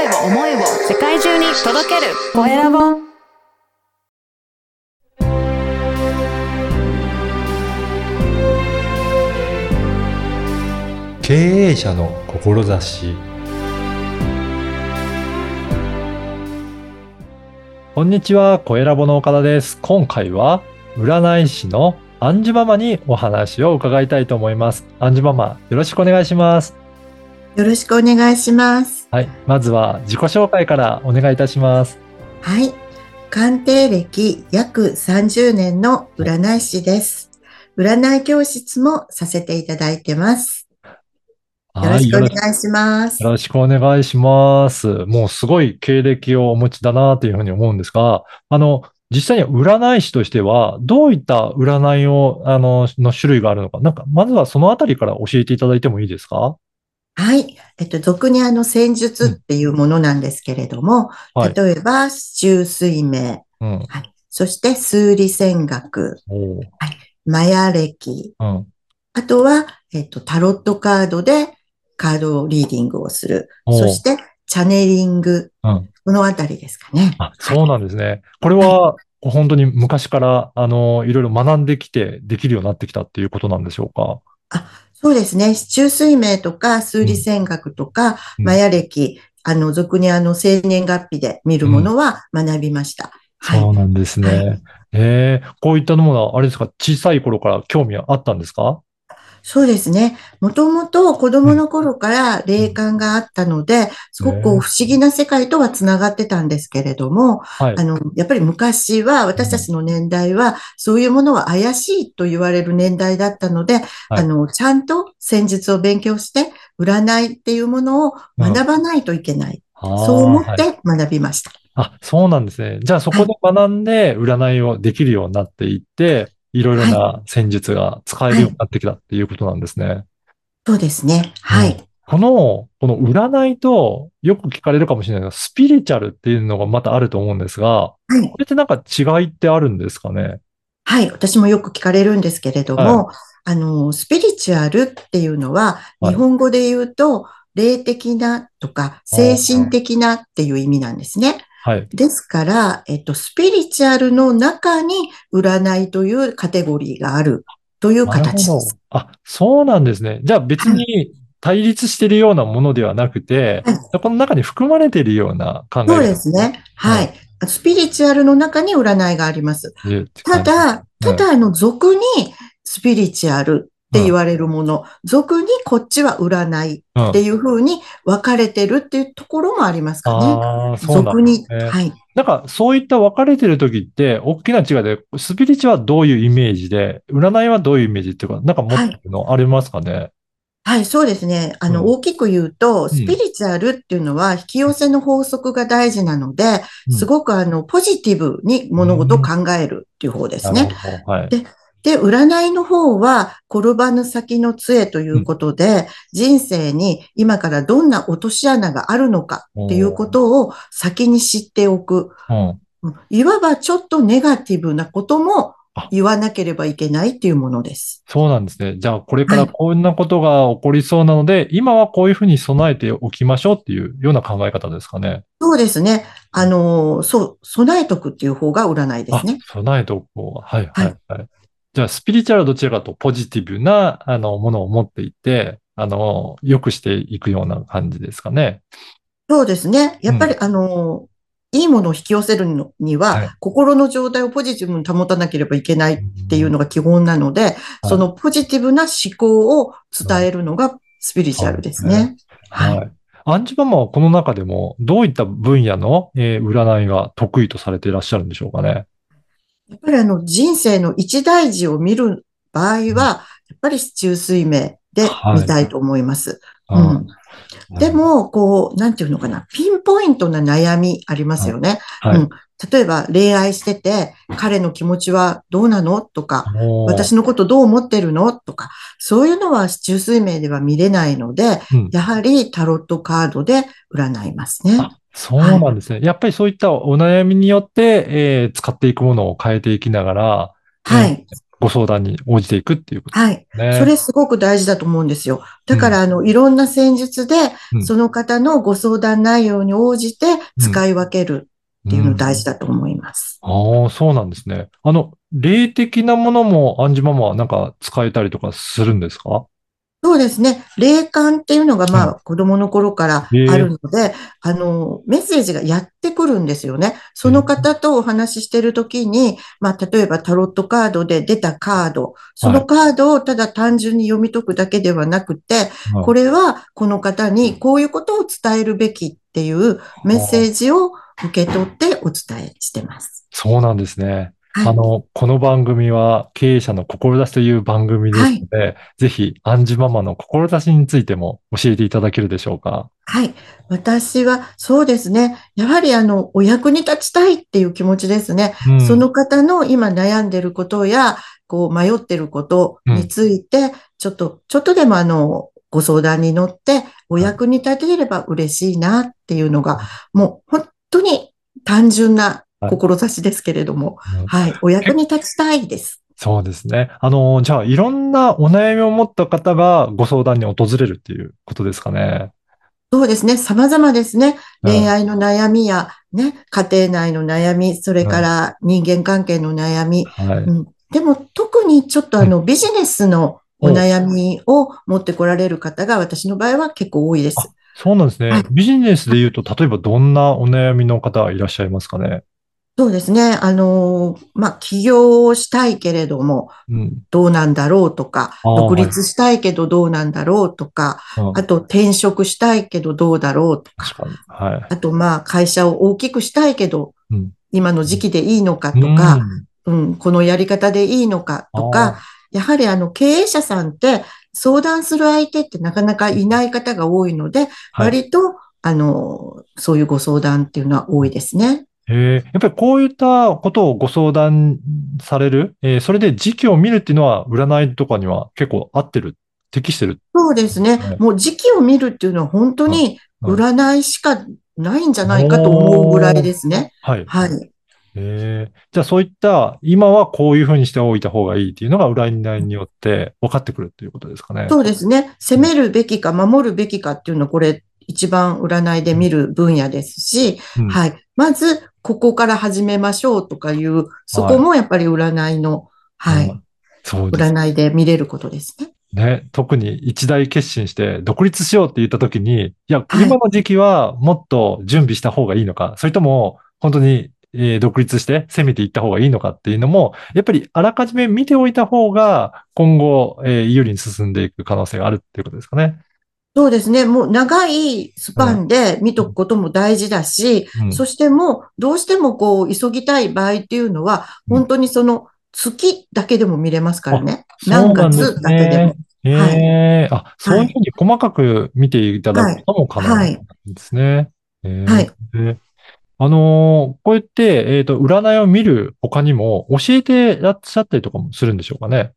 声を思いを世界中に届けるコエラボ経営者の志こんにちは、コエラボの岡田です。今回は占い師のアンジュママにお話を伺いたいと思います。アンジュママ、よろしくお願いします。よろしくお願いします。はい、まずは自己紹介からお願いいたします。はい。鑑定歴約30年の占い師です。占い教室もさせていただいてます。よろしくおはい願いします。よろしくお願いします。もうすごい経歴をお持ちだなというふうに思うんですが、あの、実際に占い師としては、どういった占いを、あの、の種類があるのか、なんか、まずはそのあたりから教えていただいてもいいですか？はい。えっと、俗にあの戦術っていうものなんですけれども、はい。例えば、中水明、うん。はい。そして数理戦学、おーマヤ歴、うん。あとは、えっと、タロットカードでカードリーディングをする。そして、チャネリング、うん。このあたりですかね。あ、そうなんですね。これは、本当に昔から、あの、いろいろ学んできて、できるようになってきたっていうことなんでしょうか？そうですね。中水明とか数理戦学とか、うんマヤ歴、あの、俗にあの、生年月日で見るものは学びました。はい。そうなんですはね。ええこういったものは、あれですか、小さい頃から興味はあったんですか？そうですね。もともと子供の頃から霊感があったので、すごくこう不思議な世界とはつながってたんですけれども、はいあ。の、やっぱり昔は、私たちの年代は、そういうものは怪しいと言われる年代だったので、あの、ちゃんと戦術を勉強して、占いっていうものを学ばないといけない。そう思っはいて学びました。あ、そうなんですね。じゃあそこで学んで占いをできるようになっていって、いろいろな戦術が使えるようになってきたっていうことなんですね。そうですね。はい。うんこの、この占いとよく聞かれるかもしれないのが、スピリチュアルっていうのがまたあると思うんですが、はいこ。れってなんか違いってあるんですかね？はい。私もよく聞かれるんですけれども、はあの、スピリチュアルっていうのは、はい日本語で言うと、霊的なとか、精神的なっていう意味なんですね。はい。ですから、えっと、スピリチュアルの中に占いというカテゴリーがあるという形です。。あ、そうなんですね。じゃあ別に対立しているようなものではなくて、はいこの中に含まれているような考えそうですね。は。はいスピリチュアルの中に占いがあります。ただ、ただ、あの、俗にスピリチュアルって言われるもの、俗にこっちは占いっていうふうに分かれてるっていうところもありますかね。俗に。はい。なんか、そういった分かれてる時って、大きな違いで、スピリチュアルはどういうイメージで、占いはどういうイメージっていうか、なんか持ってるのありますかね、はい、そうですね。あの、うん大きく言うと、スピリチュアルっていうのは引き寄せの法則が大事なので、うんすごくあの、ポジティブに物事を考えるっていう方ですね。はい。でで、占いの方は、転ばぬ先の杖ということで、人生に今からどんな落とし穴があるのかっていうことを先に知っておく。いわばちょっとネガティブなこともあ言わなければいけないっていうものです。そうなんですね。じゃあ、これからはいこんなことが起こりそうなので、今はこういうふうに備えておきましょうっていうような考え方ですかね。そうですね。あの、そう、備えとくっていう方が占いですね。あ、備えておこう。はい、は、はいはい。じゃあ、スピリチュアルはどちらかとポジティブな、あの、ものを持っていて、あの、良くしていくような感じですかね。そうですね。やっぱり、あの、いいものを引き寄せるのには、はい心の状態をポジティブに保たなければいけないっていうのが基本なので、そのポジティブな思考を伝えるのがスピリチュアルですね。はい。はい。アンジュママはこの中でも、どういった分野の、えー占いが得意とされていらっしゃるんでしょうかね。やっぱりあの、人生の一大事を見る場合は、やっぱり中水明で見たいと思います。うん。で、も、こう、なんていうのかな、ピンポイントな悩みありますよね。はい。うん。例えば、恋愛してて、彼の気持ちはどうなのとか、私のことどう思ってるのとか、そういうのは中水明では見れないので、うん。やはりタロットカードで占いますね。あそうなんですね。やっぱりそういったお悩みによって、えー使っていくものを変えていきながら、はい。ご相談に応じていくっていうことはい。ね。それすごく大事だと思うんですよ。だから、あの、いろんな戦術でう、んその方のご相談内容に応じて使い分けるっていうの大事だと思います。ああ、そうなんですね。あの、霊的なものもアンジママはなんか使えたりとかするんですか？そうですね。霊感っていうのが、まあ、子供の頃からあるので、あの、メッセージがやってくるんですよね。その方とお話ししてるときに、まあ、例えばタロットカードで出たカード、そのカードをただ単純に読み解くだけではなくて、これはこの方にこういうことを伝えるべきっていうメッセージを受け取ってお伝えしてます。そうなんですね。はいあの、この番組は経営者の志という番組ですので、ぜひ、アンジママの志についても教えていただけるでしょうか？はい。私は、そうですね。やはり、あの、お役に立ちたいっていう気持ちですね。うんその方の今悩んでることや、こう、迷ってることについて、ちょっと、ちょっとでもあの、ご相談に乗って、お役に立てれば嬉しいなっていうのが、もう本当に単純な志ですけれども、うんはい。お役に立ちたいです。そうですね。あの、じゃあ、いろんなお悩みを持った方がご相談に訪れるっていうことですかね。そうですね。様々ですね。うん恋愛の悩みや、ね、家庭内の悩み、それから人間関係の悩み。はい。うん、でも特にちょっとあの、ビジネスのお悩みを持ってこられる方が私の場合は結構多いです。そうなんですねはい。ビジネスで言うと、例えばどんなお悩みの方がいらっしゃいますかね？そうですね。あのーまあ、起業をしたいけれども、うん。どうなんだろうとか、あー独立したいけどどうなんだろうとか、うんあと転職したいけどどうだろうとか、確かに。はい。あとまあ会社を大きくしたいけどうん、今の時期でいいのかとか、うん、このやり方でいいのかとあか、やはりあの経営者さんって相談する相手ってなかなかいない方が多いので、はい割とあの、そういうご相談っていうのは多いですね。へえ、やっぱりこういったことをご相談される、えーそれで時期を見るっていうのは、占いとかには結構合ってる、適してる？そうですねはい。もう時期を見るっていうのは本当にはい占いしかないんじゃないかと思うぐらいですね。はい。はい。へえ。じゃあそういった、今はこういうふうにしておいた方がいいっていうのが占いによって分かってくるっていうことですかね。そうですね。攻めるべきか守るべきかっていうのはこれ一番占いで見る分野ですし、うんはい。まず、ここから始めましょうとかいう、そこもやっぱり占いの、はい。うんそうです占いで見れることですね。ね。特に一大決心して独立しようって言った時に、いや、はい今の時期はもっと準備した方がいいのか、それとも本当に、えー独立して攻めていった方がいいのかっていうのも、やっぱりあらかじめ見ておいた方が今後、えー有利に進んでいく可能性があるっていうことですかね。そうですね。もう長いスパンで見とくことも大事だし、うんそしてもうどうしてもこう急ぎたい場合っていうのは、うん本当にその月だけでも見れますからね。そうんです月だけでもね。。ええあ、そういうふうに細かく見ていただくことも可能なんですね。えーはいであのーこうやって、えっと、占いを見る他にも教えてらっしゃったりとかもするんでしょうかね。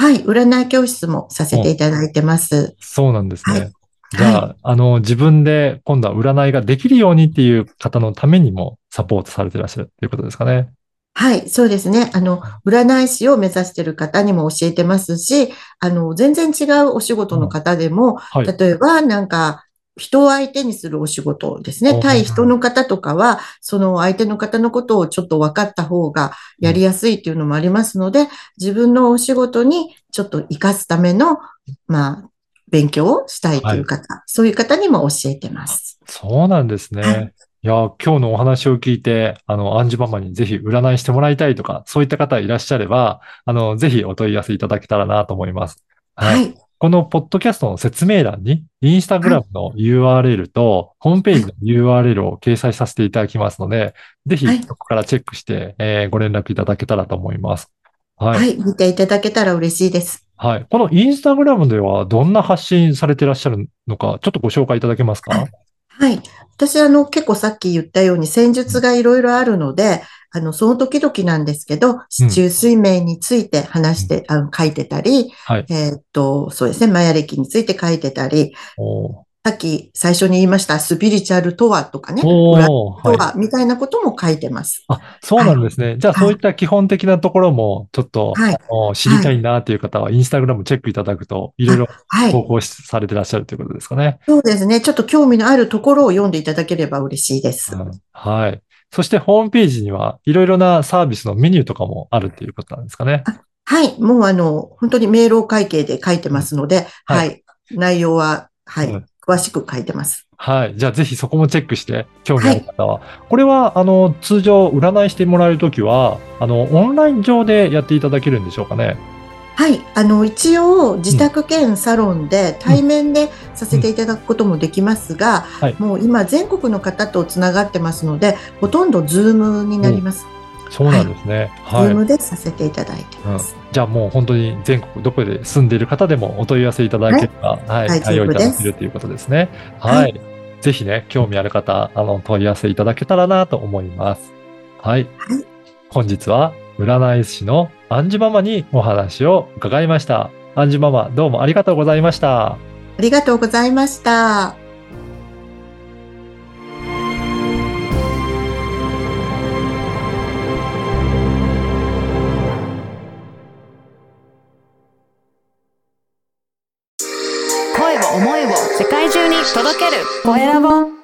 はい。占い教室もさせていただいてます。そうなんですね。はいじゃあ、あの、自分で今度は占いができるようにっていう方のためにもサポートされてらっしゃるということですかね。はい、そうですね。あの、占い師を目指している方にも教えてますし、あの、全然違うお仕事の方でも、はい。例えば、なんか、人を相手にするお仕事ですね。うん対人の方とかは、その相手の方のことをちょっと分かった方がやりやすいっていうのもありますので、自分のお仕事にちょっと活かすための、まあ、勉強をしたいという方、そういう方にも教えてます。そうなんですね。はいいや、今日のお話を聞いて、あの、アンジュママにぜひ占いしてもらいたいとか、そういった方いらっしゃれば、あの、ぜひお問い合わせいただけたらなと思います。はい。このポッドキャストの説明欄に、インスタグラムの URL と、ホームページの URL を掲載させていただきますので、ぜひはいそこからチェックして、えーご連絡いただけたらと思います。はい。はい。見ていただけたら嬉しいです。はい。このインスタグラムではどんな発信されてらっしゃるのか、ちょっとご紹介いただけますか？はい。私、あの、結構さっき言ったように戦術がいろいろあるので、あの、その時々なんですけど、市中水明について話して、あの、書いてたり、はい。えーっと、そうですね、マヤ歴について書いてたり、さっき最初に言いましたスピリチュアルとはとかね、とはみたいなことも書いてます。あ、そうなんですね。じゃあ、はいそういった基本的なところも、ちょっと、はいあの知りたいなという方は、インスタグラムチェックいただくと、いろいろはい。投稿しされてらっしゃるということですかね。そうですね。ちょっと興味のあるところを読んでいただければ嬉しいです。うんはい。そして、ホームページには、いろいろなサービスのメニューとかもあるっていうことなんですかね。はい。もうあの、本当に明朗会計で書いてますので、ははいい。内容は、はうんい。詳しく書いてます。はい。じゃあ、ぜひそこもチェックして、興味ある方は。これは、あの、通常、占いしてもらえるときは、あの、オンライン上でやっていただけるんでしょうかね。はい。あの、一応、自宅兼サロンで対面でさせていただくこともできますが、はいもう今、全国の方とつながってますので、ほとんどズームになります。そうなんですね。ズはい。ームでさせていただいてうんます。じゃあもう本当に全国どこで住んでいる方でもお問い合わせいただければ、はい、大対応いただけるということですね。はい。はいぜひね、興味ある方、あの、問い合わせいただけたらなと思います。はい。はい本日は、占い師のアンジュママにお話を伺いました。アンジュママ、どうもありがとうございました。ありがとうございました。声を思いを世界中に届けるコエラボ